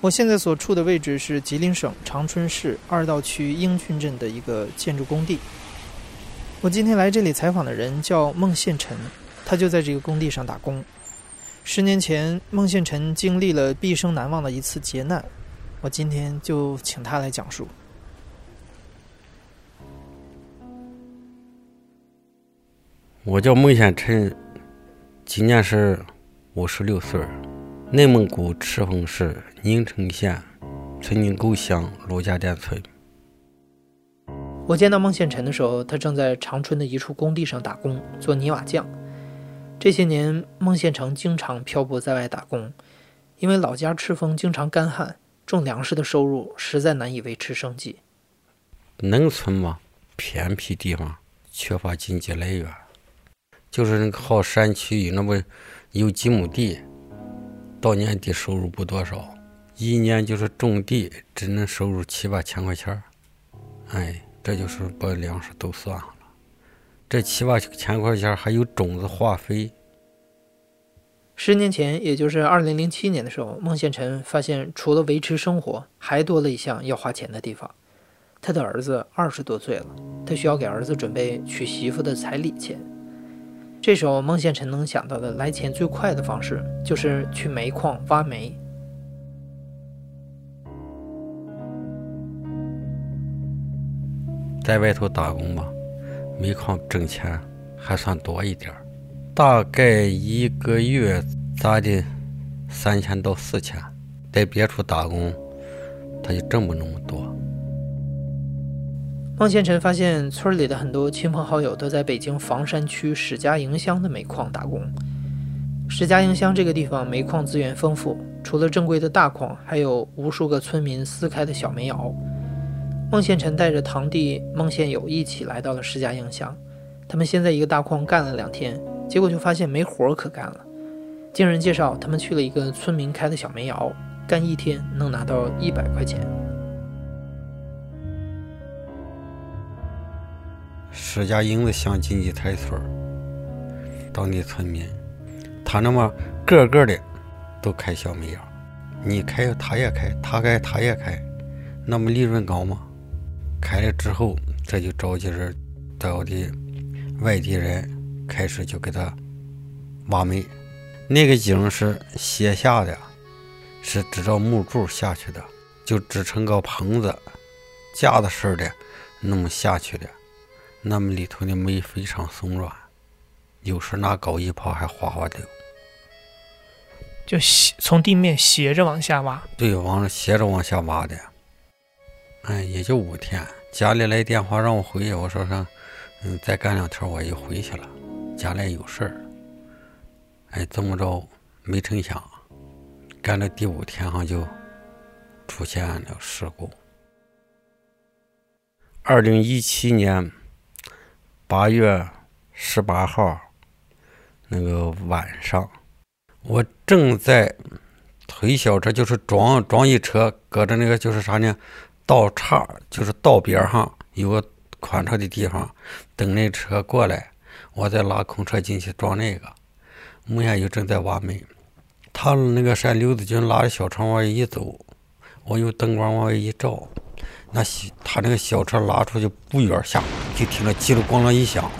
我现在所处的位置是吉林省长春市二道区英俊镇的一个建筑工地。我今天来这里采访的人叫孟宪臣，他就在这个工地上打工。十年前，孟宪臣经历了毕生难忘的一次劫难，我今天就请他来讲述。我叫孟宪臣，今年是五十六岁，内蒙古赤峰市宁城县村宁沟乡罗家店村。我见到孟宪臣的时候，他正在长春的一处工地上打工，做泥瓦匠。这些年，孟宪成经常漂泊在外打工，因为老家赤峰经常干旱，种粮食的收入实在难以维持生计。农村嘛，偏僻地方，缺乏经济来源。就是那个好山区，那么有几亩地，到年底收入不多少，一年就是种地只能收入七八千块钱哎，这就是把粮食都算上了，这七八千块钱还有种子、化肥。十年前，也就是二零零七年的时候，孟宪臣发现除了维持生活，还多了一项要花钱的地方。他的儿子二十多岁了，他需要给儿子准备娶媳妇的彩礼钱。这时候，孟宪臣能想到的来钱最快的方式，就是去煤矿挖煤。在外头打工吧，煤矿挣钱还算多一点大概一个月咋的三千到四千。在别处打工，他就挣不那么多。孟宪臣发现，村里的很多亲朋好友都在北京房山区史家营乡的煤矿打工。史家营乡这个地方煤矿资源丰富，除了正规的大矿，还有无数个村民私开的小煤窑。孟宪臣带着堂弟孟宪友一起来到了史家营乡，他们先在一个大矿干了两天，结果就发现没活可干了。经人介绍，他们去了一个村民开的小煤窑，干一天能拿到一百块钱。石家营子乡经济台村当地村民，他那么个个的都开小煤窑，你开他也开，他开他也开，那么利润高吗？开了之后，这就召集人到的外地人开始就给他挖煤，那个井是斜下的，是支着木柱下去的，就支撑个棚子架子式的那么下去的。那么里头的煤非常松软，有时拿镐一刨还哗哗的。就斜从地面斜着往下挖。对，往斜着往下挖的。哎，也就五天。家里来电话让我回去，我说上，嗯，再干两天我就回去了。家里有事儿。哎，这么着？没成想，干了第五天上就出现了事故。二零一七年。八月十八号那个晚上，我正在推小车，就是装装一车，搁着那个就是啥呢？道岔，就是道边上有个宽敞的地方，等那车过来，我再拉空车进去装那个。木下又正在挖煤，他那个山刘子军拉着小车往外一走，我用灯光往外一照。那小他那个小车拉出去不远下，就听着叽里咣啷一响，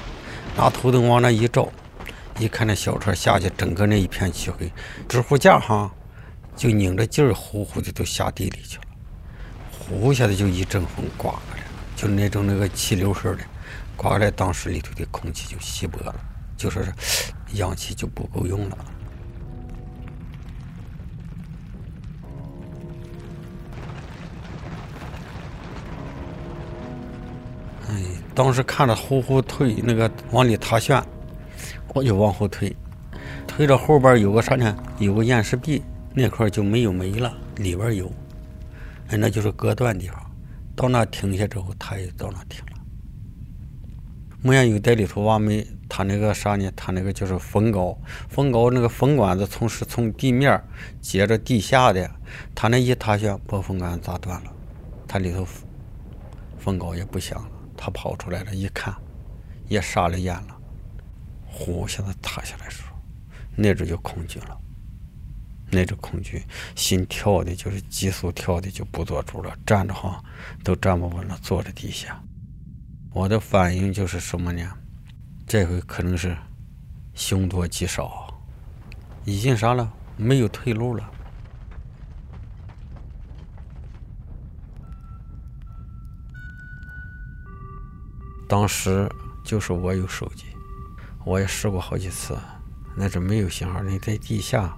拿头灯往那一照，一看那小车下去，整个那一片漆黑，支护架哈就拧着劲儿，呼呼的都下地里去了，呼下的就一阵风刮过来，就那种那个气流似的，刮来，当时里头的空气就稀薄了，就说是 氧气就不够用了。当时看着呼呼退，那个往里塌陷，我就往后退，推着后边有个啥呢？有个岩石壁，那块就没有煤了，里边有。哎，那就是隔断地方。到那停下之后，他也到那停了。木岩有在里头挖煤，他那个啥呢？他那个就是风高，风高那个风管子从是从地面接着地下的，他那一塌陷，把风管砸断了，他里头风高也不响了。他跑出来了，一看，也傻了眼了，呼，一下子塌下来时候，那阵就恐惧了。那种恐惧，心跳的就是急速跳的就不做主了，站着哈都站不稳了，坐在地下。我的反应就是什么呢？这回可能是凶多吉少，已经啥了？没有退路了。当时就是我有手机，我也试过好几次，那是没有信号。你在地下，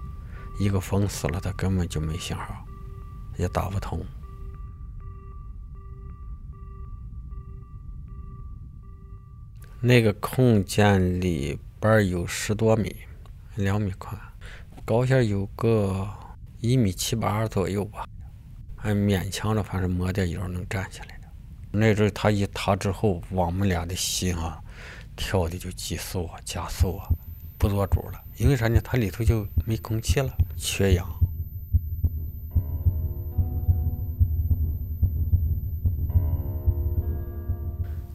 一个封死了，它根本就没信号，也打不通。那个空间里边有十多米，两米宽，高下有个一米七八左右吧，还勉强的，反正摸点油能站起来。那阵他一塌之后，我们俩的心啊，跳的就急速啊，加速啊，不做主了。因为啥呢？它里头就没空气了，缺氧。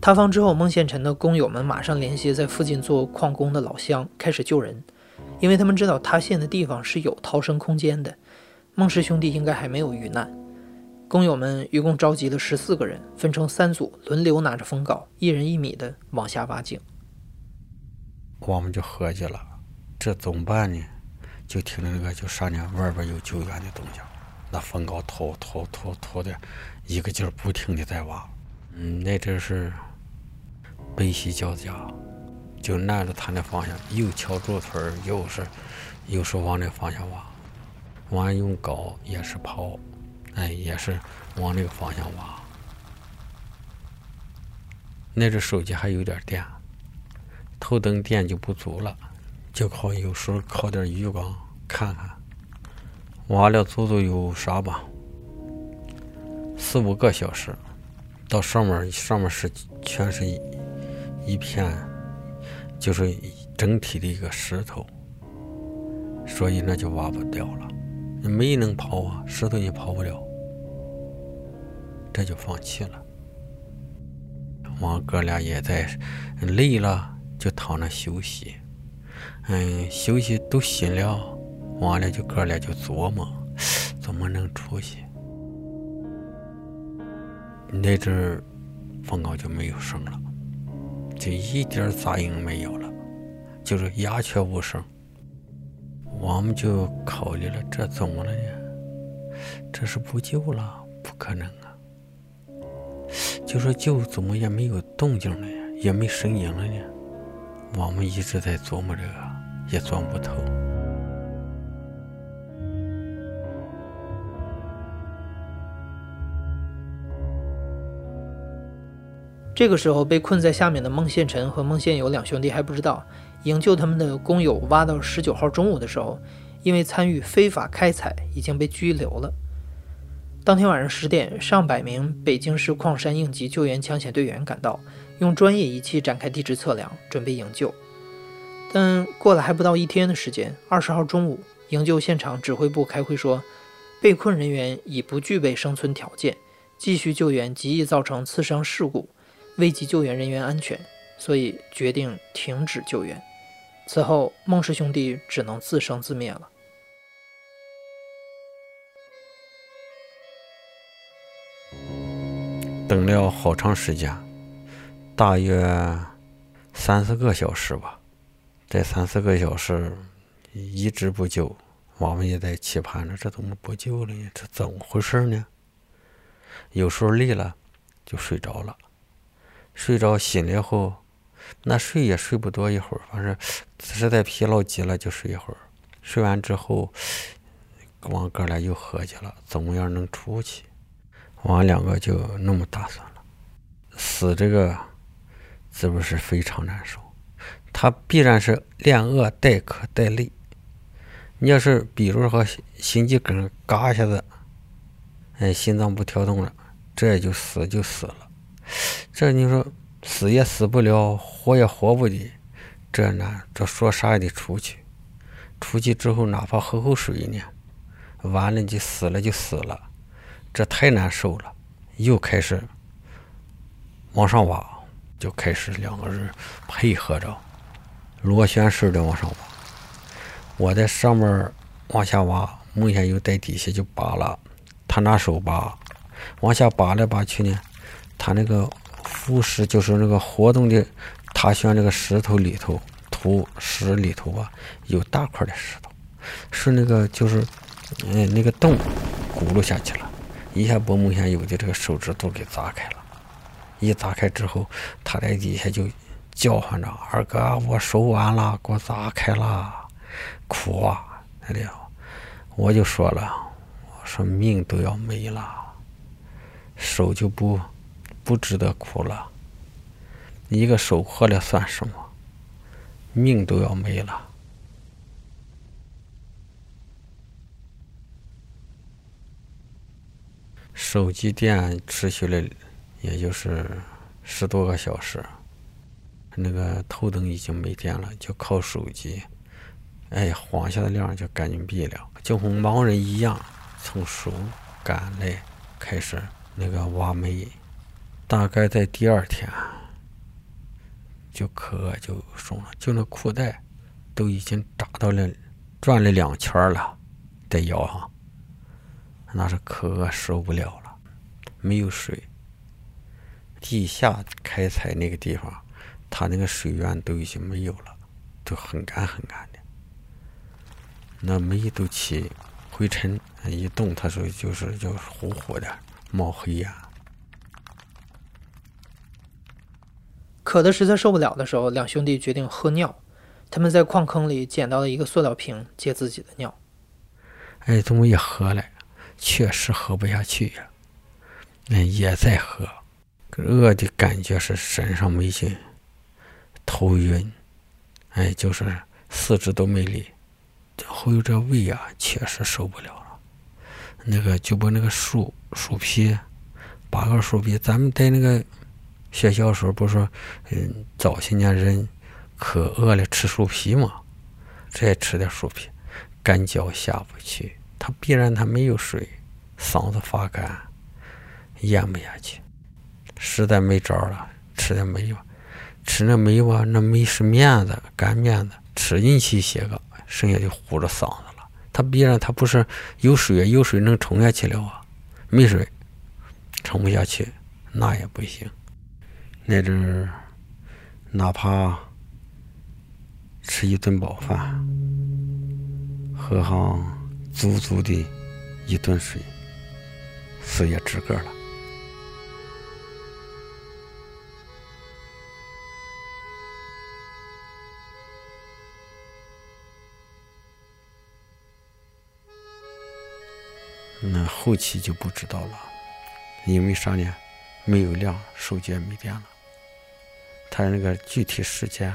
塌方之后，孟宪臣的工友们马上联系在附近做矿工的老乡，开始救人，因为他们知道塌陷的地方是有逃生空间的，孟氏兄弟应该还没有遇难。工友们一共召集了十四个人，分成三组，轮流拿着封镐，一人一米的往下挖井。我们就合计了，这怎么办呢？就听着那个就啥呢？外边有救援的动静，那封镐拖拖拖拖的，一个劲儿不停的在挖。嗯，那阵是悲喜交加，就按着他那方向，又敲竹腿又是又是往那方向挖，完用镐也是刨。哎，也是往那个方向挖。那只手机还有点电，头灯电就不足了，就靠有时候靠点余光看看。挖了足足有啥吧，四五个小时，到上面上面是全是一一片，就是整体的一个石头，所以那就挖不掉了。煤能刨啊，石头也刨不了，这就放弃了。我哥俩也在累了，就躺那休息。嗯，休息都醒了，完了就哥俩就琢磨怎么能出去。那阵风高就没有声了，就一点杂音没有了，就是鸦雀无声。我们就考虑了，这怎么了呢？这是不救了？不可能！就说救，怎么也没有动静了呀，也没声音了呢？我们一直在琢磨这个，也琢磨不透。这个时候，被困在下面的孟宪臣和孟宪友两兄弟还不知道。营救他们的工友挖到十九号中午的时候，因为参与非法开采，已经被拘留了。当天晚上十点，上百名北京市矿山应急救援抢险队员赶到，用专业仪器展开地质测量，准备营救。但过了还不到一天的时间，二十号中午，营救现场指挥部开会说，被困人员已不具备生存条件，继续救援极易造成次伤事故，危及救援人员安全，所以决定停止救援。此后，孟氏兄弟只能自生自灭了。等了好长时间，大约三四个小时吧。这三四个小时一直不救，我们也在期盼着，这怎么不救了呢？这怎么回事呢？有时候累了就睡着了，睡着醒了后。那睡也睡不多一会儿，反正实在疲劳极了就睡一会儿。睡完之后，我哥俩又合计了，怎么样能出去？我两个就那么打算了。死这个是不是非常难受？他必然是连饿带渴带累。你要是比如说心肌梗嘎一下子，哎，心脏不跳动了，这也就死就死了。这你说？死也死不了，活也活不的，这呢，这说啥也得出去。出去之后，哪怕喝口水呢，完了就死了就死了，这太难受了。又开始往上挖，就开始两个人配合着，螺旋式的往上挖。我在上面往下挖，孟先友在底下就扒拉，他拿手扒，往下扒来扒去呢，他那个浮石就是那个活动的塌陷那个石头里头，土石里头啊，有大块的石头，是那个就是嗯那个洞轱辘下去了，一下把孟先友的这个手指头给砸开了，一砸开之后，他在底下就叫唤着：“二哥，我手完了，给我砸开了。”哭啊！哎呀，我就说了，我说命都要没了，手就不不值得哭了。一个手破了算什么？命都要没了。手机电持续了，也就是十多个小时。那个头灯已经没电了，就靠手机。哎，晃下的亮就赶紧闭了，就和盲人一样，从树干来开始那个挖煤。大概在第二天，就可就松了，就那裤带都已经扎到了，转了两圈了，在腰上，那是可受不了了，没有水。地下开采那个地方，它那个水源都已经没有了，都很干很干的。那煤都起灰尘，一动，他说就是就糊糊的冒黑烟。渴的实在受不了的时候，两兄弟决定喝尿。他们在矿坑里捡到了一个塑料瓶，接自己的尿。哎，这么一喝来，确实喝不下去呀。那也在喝，饿的感觉是身上没劲，头晕，哎，就是四肢都没力。后有这胃啊，确实受不了了。那个就把那个树树皮，拔个树皮，咱们在那个学校时候不是说，嗯，早些年人可饿了吃树皮嘛，再吃点树皮，干嚼下不去，他必然他没有水，嗓子发干，咽不下去，实在没招了，吃点煤吧，吃那煤吧，那煤是面子，干面子，吃进去些个。剩下就糊着嗓子了。他必然他不是有水，有水能冲下去了啊，没水冲不下去，那也不行。那阵儿哪怕吃一顿饱饭，喝上足足的一顿水，死也值个了。那后期就不知道了，因为啥呢？没有亮，手机也没电了。他那个具体时间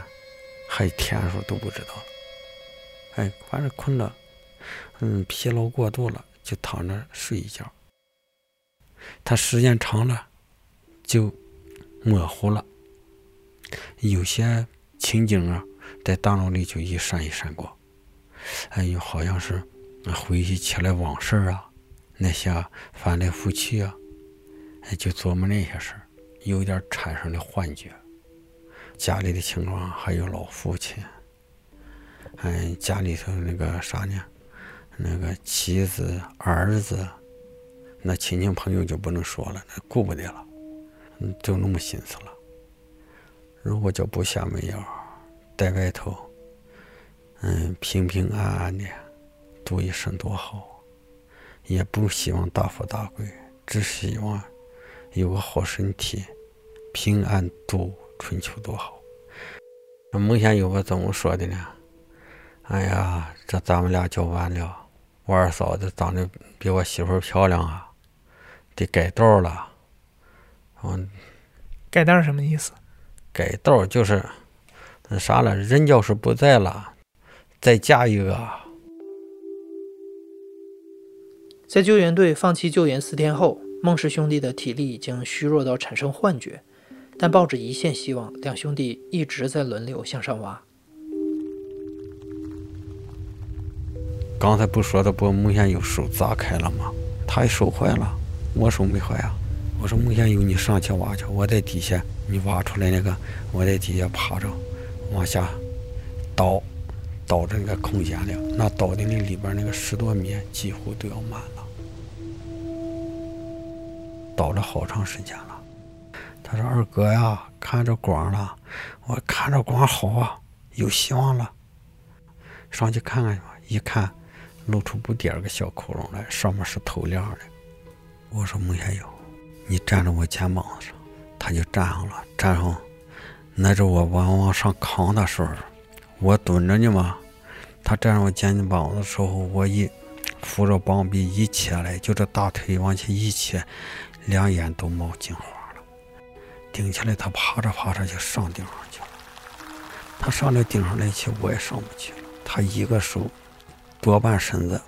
还天数都不知道。哎，反正困了，嗯，疲劳过度了，就躺着睡一觉。他时间长了，就模糊了，有些情景啊，在大脑里就一闪一闪过。哎呦，好像是回忆起来往事啊。那些翻来覆去啊，哎，就琢磨那些事，有点产生了幻觉。家里的情况，还有老父亲，嗯，家里头那个啥呢？那个妻子、儿子，那亲戚朋友就不能说了，那顾不得了，就那么心思了。如果就不下煤窑，在外头，嗯，平平安安的度一生多好。也不希望大富大贵，只希望有个好身体，平安度春秋多好。那孟先友我怎么说的呢？哎呀，这咱们俩就完了。我二嫂子长得比我媳妇漂亮啊，得改道了。嗯，改道什么意思？改道就是那啥了，人要是不在了，再嫁一个。在救援队放弃救援四天后，孟氏兄弟的体力已经虚弱到产生幻觉，但抱着一线希望，两兄弟一直在轮流向上挖。刚才不说的把孟先友手砸开了吗？他手坏了，我手没坏啊。我说孟先友，你上去挖去，我在底下，你挖出来那个，我在底下趴着，往下倒，倒着那个空间里，那倒的那里边那个十多米几乎都要满了，倒了好长时间了。他说：“二哥呀，看着光了，我看着光好啊，有希望了。上去看看去吧。一看，露出不点儿个小窟窿来，上面是透亮的。我说孟先友，你站在我肩膀上，他就站上了，站上。那是我往往上扛的时候，我蹲着呢嘛，他站上我肩膀的时候，我一扶着膀臂一起来，就这大腿往前一起，两眼都冒金花了。顶起来，他爬着爬着就上顶上去了。他上了顶上来去，我也上不去了。他一个手多半身子，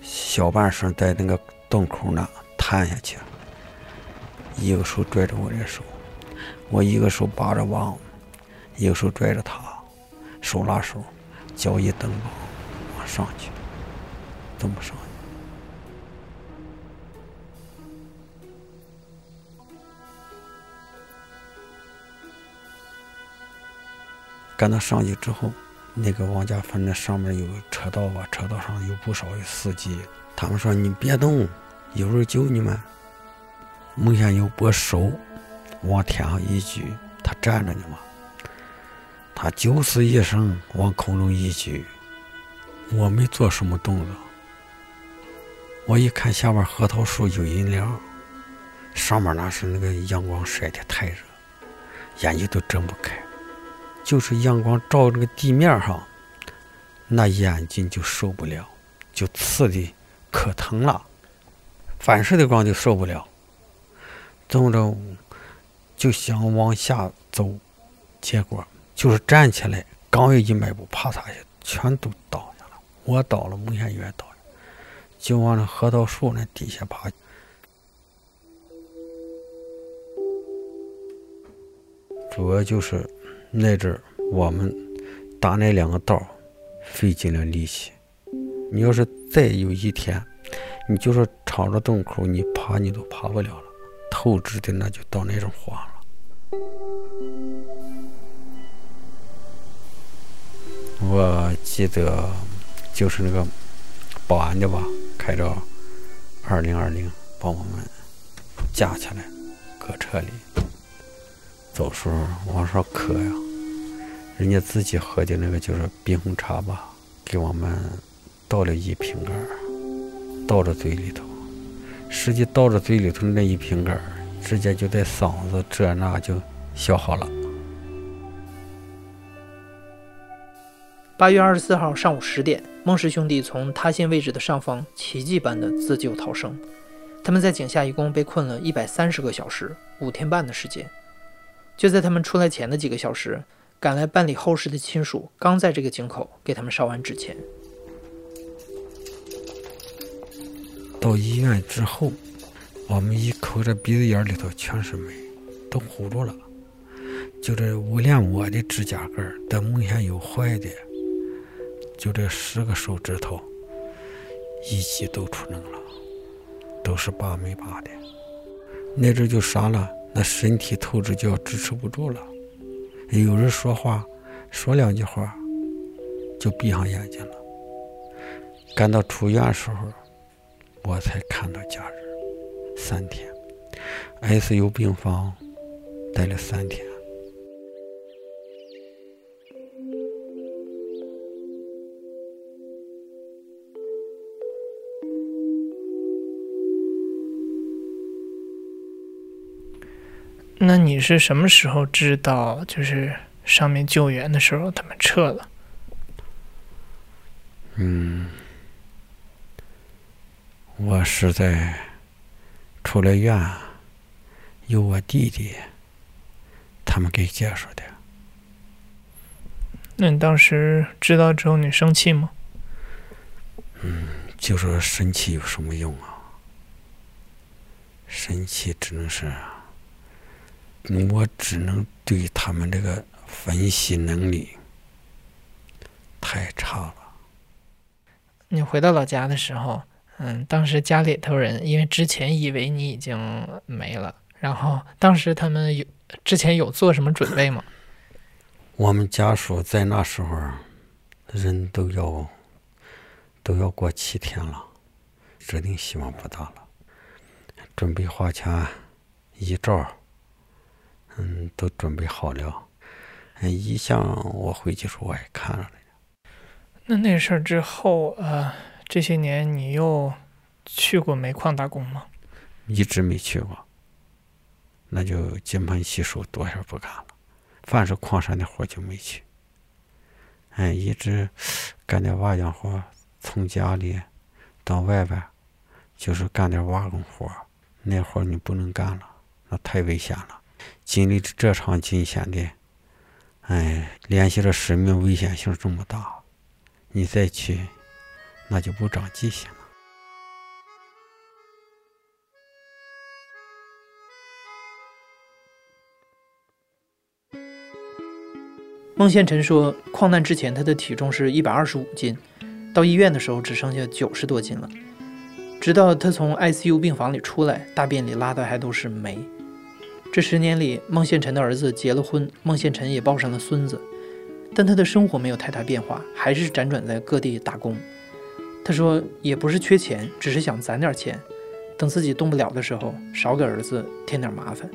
小半身在那个洞口那探下去，一个手拽着我的手，我一个手扒着网，一个手拽着他，手拉手，脚一蹬网，往上去，怎么上？赶到上去之后，那个王家坟那上面有车道吧，车道上有不少的司机。他们说：“你别动，有人救你们。”孟宪友把手往天上一举，他站着呢嘛，他九死一生往空中一举，我没做什么动作。我一看下边核桃树有阴凉，上面那是那个阳光晒的太热，眼睛都睁不开。就是阳光照这个地面上，那眼睛就受不了，就刺的可疼了。反射的光就受不了，怎么着就想往下走，结果就是站起来，刚有一迈步，啪嚓一下，全都倒下了。我倒了，孟先也倒了，就往那核桃树那底下爬。主要就是。那阵儿我们打那两个道费尽了力气。你要是再有一天，你就是敞着洞口，你爬你都爬不了了。透支的那就到那种慌了。我记得就是那个保安的吧，开着二零二零把我们架起来，搁车里。走时候往上磕呀，人家自己喝的那个就是冰红茶吧，给我们倒了一瓶盖儿，倒着嘴里头，实际倒着嘴里头那一瓶盖儿，直接就在嗓子这那就消耗了。八月二十四号上午十点，孟氏兄弟从塌陷位置的上方奇迹般的自救逃生，他们在井下一共被困了一百三十个小时，五天半的时间。就在他们出来前的几个小时，赶来办理后事的亲属刚在这个井口给他们烧完纸钱。到医院之后，我们一抠这鼻子眼里头全是煤，都糊住了。就这我连我的指甲盖儿的目前有坏的，就这十个手指头，一起都出脓了，都是拔没拔的。那阵就傻了。那身体透支就要支持不住了，有人说话，说两句话，就闭上眼睛了。赶到出院时候，我才看到家人，三天，ICU 病房待了三天。那你是什么时候知道，就是上面救援的时候他们撤了？嗯，我是在出了院，有我弟弟，他们给介绍的。那你当时知道之后，你生气吗？嗯，就说生气有什么用啊？生气只能是。我只能对他们这个分析能力太差了。你回到老家的时候，嗯，当时家里头人因为之前以为你已经没了，然后当时他们有之前有做什么准备吗？我们家属在那时候人都要都要过七天了，指定希望不大了，准备花钱遗照，嗯，都准备好了。嗯遗像我回去时候我也看了。那那事儿之后，呃，这些年你又去过煤矿打工吗？一直没去过，那就金盆洗手，多少不干了。凡是矿山的活就没去。哎，一直干点瓦匠活，从家里到外边，就是干点瓦工活。那活你不能干了，那太危险了。经历这场惊险的，哎，联系着生命危险性这么大。你再去，那就不长记性了。孟宪臣说，矿难之前他的体重是一百二十五斤，到医院的时候只剩下九十多斤了。直到他从 ICU 病房里出来，大便里拉的还都是煤。这十年里，孟宪臣的儿子结了婚，孟宪臣也抱上了孙子。但他的生活没有太大变化，还是辗转在各地打工。他说：“也不是缺钱，只是想攒点钱，等自己动不了的时候，少给儿子添点麻烦。”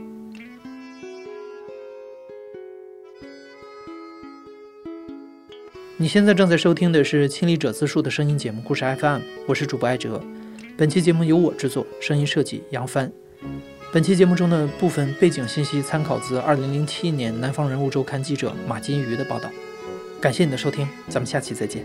你现在正在收听的是《亲历者自述》的声音节目《故事 FM》，我是主播艾哲。本期节目由我制作，声音设计杨帆。本期节目中的部分背景信息参考自2007年《南方人物周刊》记者马金鱼的报道。感谢你的收听，咱们下期再见。